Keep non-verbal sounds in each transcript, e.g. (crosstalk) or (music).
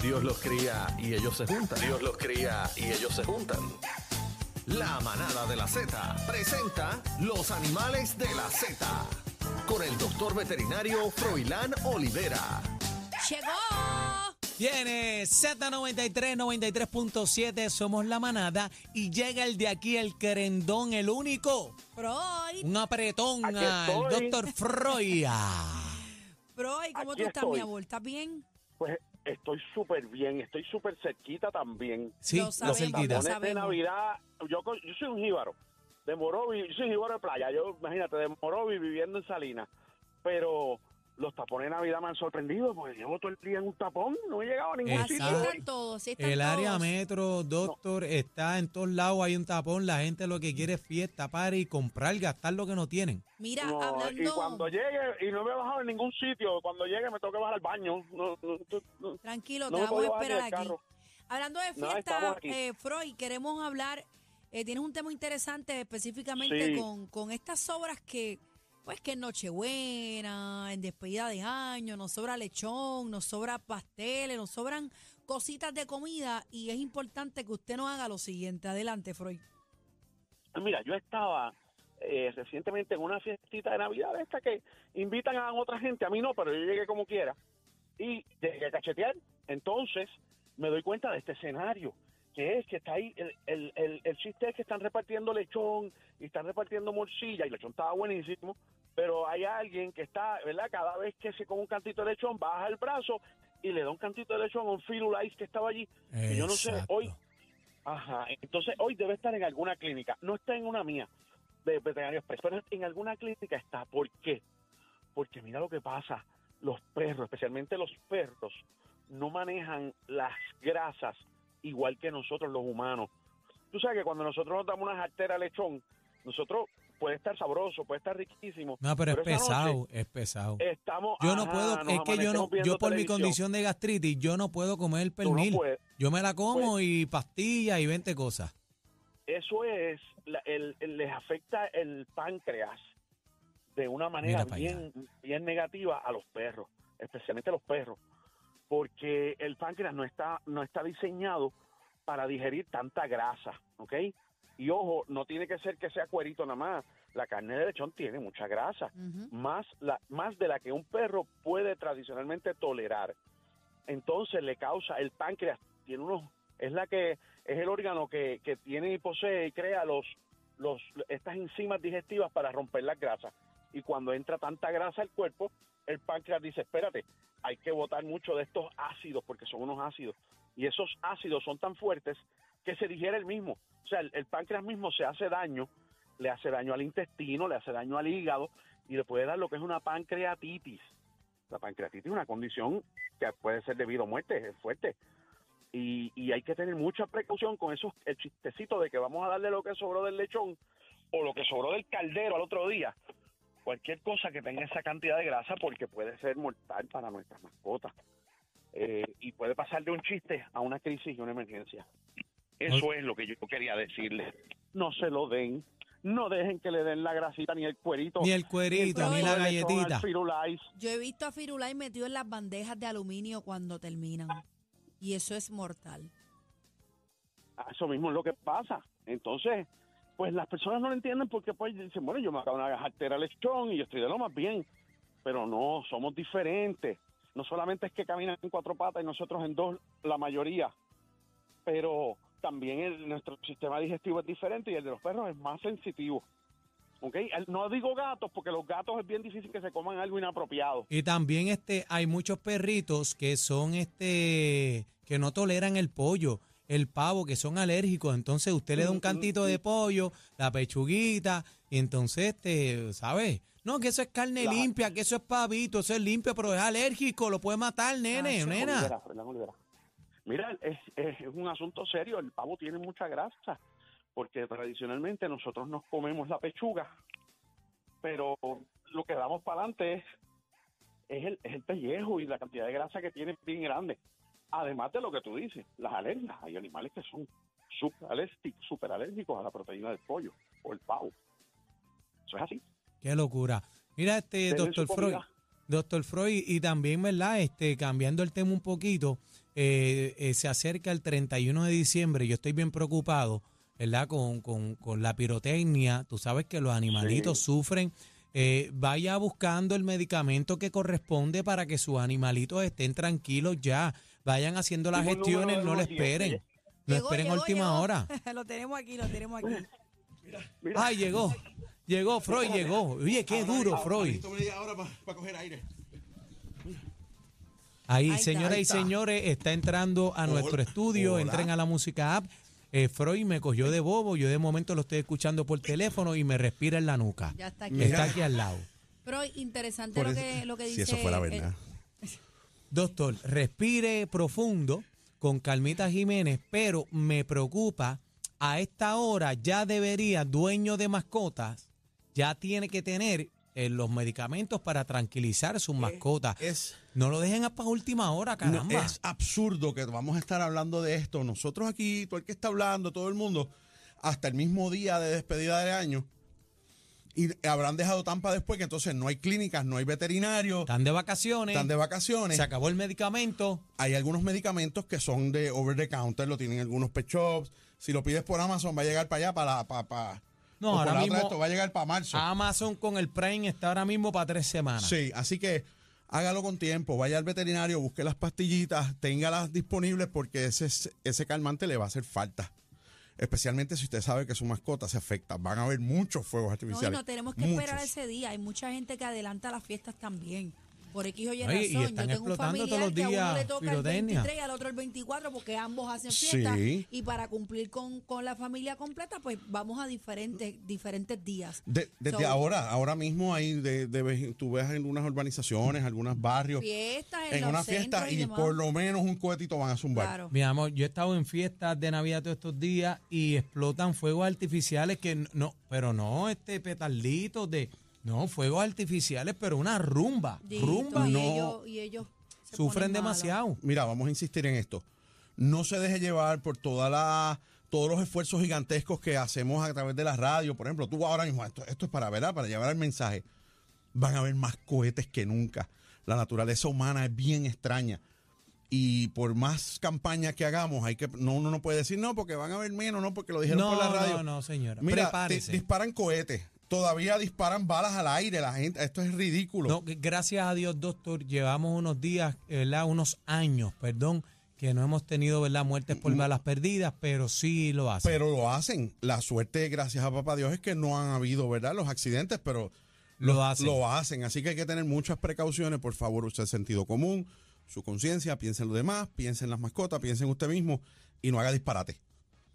Dios los cría y ellos se juntan. Dios los cría y ellos se juntan. La manada de la Z presenta los animales de la Z con el doctor veterinario Froilán Olivera. ¡Llegó! Viene Z93, 93.7, somos la manada y llega el de aquí, el querendón, el único. Freud. Un apretón Aquí al estoy. doctor Froya. Freud, ¿cómo Aquí tú estás, estoy. mi amor? ¿Estás bien? Pues estoy súper bien, estoy súper cerquita también. Sí, Lo sabemos, cerquita. lo de. Navidad, yo, co- yo soy un jíbaro, de Morovi, yo soy un jíbaro de playa, yo imagínate, de Morovi viviendo en Salinas, pero los tapones de Navidad me han sorprendido porque llevo todo el día en un tapón, no he llegado a ningún Así sitio. Exacto. están todos, están El área todos. metro, doctor, está en todos lados, hay un tapón, la gente lo que quiere es fiesta, para y comprar, gastar lo que no tienen. Mira, No, hablando... y cuando llegue, y no me he bajado en ningún sitio, cuando llegue me toca bajar al baño. No, no, no, no. Tranquilo, No te vamos a esperar aquí. carro. Hablando de fiesta, eh, Freud, queremos hablar, eh, tienes un tema interesante específicamente Sí. con, con estas obras que, pues que en Nochebuena, en despedida de año, nos sobra lechón, nos sobra pasteles, nos sobran cositas de comida y es importante que usted nos haga lo siguiente. Adelante, Freud. Mira, yo estaba eh, recientemente en una fiestita de Navidad esta que invitan a otra gente, a mí no, pero yo llegué como quiera y llegué a cachetear. Entonces me doy cuenta de este escenario, que es que está ahí, el, el, el, el chiste es que están repartiendo lechón y están repartiendo morcilla y lechón estaba buenísimo, pero hay alguien que está, ¿verdad? Cada vez que se come un cantito de lechón, baja el brazo y le da un cantito de lechón a un Firulais que estaba allí. Y yo no sé, hoy Ajá, entonces hoy debe estar en alguna clínica. No está en una mía de veterinario express, pero en alguna clínica está. ¿Por qué? Porque mira lo que pasa. Los perros, especialmente los perros, no manejan las grasas igual que nosotros los humanos. Tú sabes que cuando nosotros nos damos una jartera de lechón, nosotros puede estar sabroso, puede estar riquísimo. No, pero es noche pesado, es pesado. Estamos, Yo no ajá, puedo, es que yo no, yo por mi condición de gastritis, yo no puedo comer el no pernil. Yo me la como Pues- y pastillas y 20 cosas. eso es, la- el, el- les afecta el páncreas de una manera bien, bien negativa a los perros, especialmente a los perros, porque el páncreas no está, no está diseñado para digerir tanta grasa, ¿ok? Y ojo, no tiene que ser que sea cuerito nada más, la carne de lechón tiene mucha grasa, más, la, más de la que un perro puede tradicionalmente tolerar. Entonces le causa, el páncreas tiene unos, es la que, es el órgano que, que tiene y posee y crea los, los, estas enzimas digestivas para romper las grasas. Y cuando entra tanta grasa al cuerpo, el páncreas dice, espérate, hay que botar mucho de estos ácidos, porque son unos ácidos. Y esos ácidos son tan fuertes que se digiere el mismo. O sea, el, páncreas mismo se hace daño, le hace daño al intestino, le hace daño al hígado y le puede dar lo que es una pancreatitis. La pancreatitis es una condición que puede ser debido a muerte, es fuerte. Y, y hay que tener mucha precaución con esos, el chistecito de que vamos a darle lo que sobró del lechón o lo que sobró del caldero al otro día. Cualquier cosa que tenga esa cantidad de grasa porque puede ser mortal para nuestras mascotas. Eh, y puede pasar de un chiste a una crisis y una emergencia. Eso es lo que yo quería decirles. No se lo den. No dejen que le den la grasita ni el cuerito. Ni el cuerito, ni la galletita. Firulais. Yo he visto a Firulai metido en las bandejas de aluminio cuando terminan. Y eso es mortal. Eso mismo es lo que pasa. Entonces, pues las personas no lo entienden porque pues dicen, bueno, yo me acabo de una jartera lechón y yo estoy de lo más bien. Pero no, somos diferentes. No solamente es que caminan en cuatro patas y nosotros en dos, la mayoría. Pero también el- nuestro sistema digestivo es diferente y el de los perros es más sensitivo. ¿Ok? No digo gatos porque los gatos es bien difícil que se coman algo inapropiado. Y también este, hay muchos perritos que son este, que no toleran el pollo, el pavo, que son alérgicos. Entonces usted le da un cantito de pollo, la pechuguita, y entonces, este, ¿sabes? No, que eso es carne La- limpia, que eso es pavito, eso es limpio, pero es alérgico, lo puede matar, nene, Nacho. nena. Olivera. Mira, es, es un asunto serio. El pavo tiene mucha grasa, porque tradicionalmente nosotros nos comemos la pechuga, pero lo que damos para adelante es, es, el, es el pellejo y la cantidad de grasa que tiene bien grande. Además de lo que tú dices, las alergias. Hay animales que son súper alérgicos, a la proteína del pollo o el pavo. Eso es así. Qué locura. Mira, este Denle doctor Freud. Doctor Freud, y también, ¿verdad? Este, cambiando el tema un poquito, eh, eh, se acerca el 31 de diciembre, yo estoy bien preocupado, ¿verdad? Con, con, con la pirotecnia, tú sabes que los animalitos sufren. Eh, vaya buscando el medicamento que corresponde para que sus animalitos estén tranquilos ya. Vayan haciendo las gestiones, no le 110. esperen. No Llegó, esperen llegó, última llegó. hora. (laughs) lo tenemos aquí, lo tenemos aquí. Mira, Ay, llegó. Llegó, Freud llegó. Oye, qué duro, Freud. ahora para coger aire. Ahí, Ahí está, señoras ahí y señores, está entrando a nuestro estudio. hola. Entren a la música app. Eh, Freud me cogió de bobo. Yo de momento lo estoy escuchando por teléfono y me respira en la nuca. Ya está aquí. Está aquí al lado. Pero interesante lo eso- que, lo que si dice. eso fuera verdad. (laughs) Doctor, respire profundo con Calmita Jiménez, pero me preocupa. A esta hora ya debería, dueño de mascotas, ya tiene que tener eh, los medicamentos para tranquilizar sus mascotas. Es, No lo dejen para última hora, no, caramba. es absurdo que vamos a estar hablando de esto. Nosotros aquí, todo el que está hablando, todo el mundo, hasta el mismo día de despedida de año. Y habrán dejado Tampa después, que entonces no hay clínicas, no hay veterinarios, Están de vacaciones. están de vacaciones. Se acabó el medicamento. Hay algunos medicamentos que son de over the counter, lo tienen algunos pet shops. Si lo pides por Amazon, va a llegar para allá, para, para, para No, o por ahora otra mismo- esto va a llegar para marzo. Amazon con el Prime está ahora mismo para tres semanas. Sí, así que hágalo con tiempo, vaya al veterinario, busque las pastillitas, téngalas disponibles porque ese, ese calmante le va a hacer falta. Especialmente si usted sabe que su mascota se afecta. Van a haber muchos fuegos No, y artificiales. no tenemos que muchos. esperar ese día. Hay mucha gente que adelanta las fiestas también. Por X o Y razón. y Yo están tengo un explotando familiar todos los que a uno días le toca pirotecnia. el 23 y al otro el 24 porque ambos hacen fiesta. Sí. Y para cumplir con, con la familia completa, pues vamos a diferentes, diferentes días. De- desde So, ahora, ahora mismo hay de, de tú ves en unas urbanizaciones, algunos barrios, Fiestas en, en los una fiesta y, por lo menos un cohetito van a zumbar. Claro. Mi amor, yo he estado en fiestas de Navidad todos estos días y explotan fuegos artificiales que no, pero no este petarditos de, no, fuegos artificiales, pero una rumba, Dito, rumba. y, no. ellos, y ellos se Sufren demasiado. Mira, vamos a insistir en esto. No se deje llevar por toda la, todos los esfuerzos gigantescos que hacemos a través de la radio. Por ejemplo, tú ahora mismo, esto, esto es para, ¿verdad? para llevar el mensaje. Van a haber más cohetes que nunca. La naturaleza humana es bien extraña. Y por más campañas que hagamos, hay que no uno no puede decir no porque van a haber menos, no porque lo dijeron No, por la radio. no, no, señora. Mira, di- disparan cohetes, todavía disparan balas al aire, la gente, esto es ridículo. No, gracias a Dios, doctor, llevamos unos días, ¿verdad? Unos años, perdón, que no hemos tenido, ¿verdad? Muertes por balas perdidas, pero sí lo hacen. Pero lo hacen. La suerte, gracias a papá Dios, es que no han habido, ¿verdad? Los accidentes, pero Lo los- hacen. Lo hacen. Así que hay que tener muchas precauciones. Por favor, usted sentido común, su conciencia, piense en lo demás, piense en las mascotas, piense en usted mismo y no haga disparate.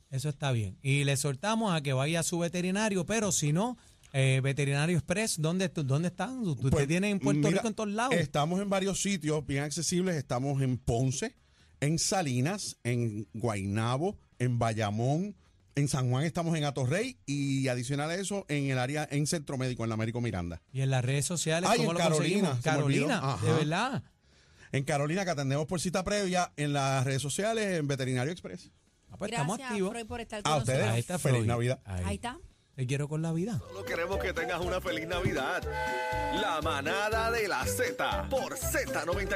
Eso está bien. Y le exhortamos a que vaya a su veterinario, pero si no, eh, Veterinario Express, ¿dónde, dónde están? Usted Pues, tiene en Puerto mira, Rico en todos lados. Estamos en varios sitios bien accesibles. Estamos en Ponce, en Salinas, en Guaynabo, en Bayamón. En San Juan estamos en Atorrey y adicional a eso en el área en Centro Médico, en la Américo Miranda. Y en las redes sociales, Ay, ¿cómo en lo Carolina. Carolina, de verdad. En Carolina, que atendemos por cita previa en las redes sociales, en Veterinario Express. Ah, pues estamos activos. Freud, por estar con A ustedes. Ahí está Feliz. Navidad. Ahí. Ahí está. Te quiero con la vida. Solo queremos que tengas una feliz Navidad. La manada de la Z por Z90.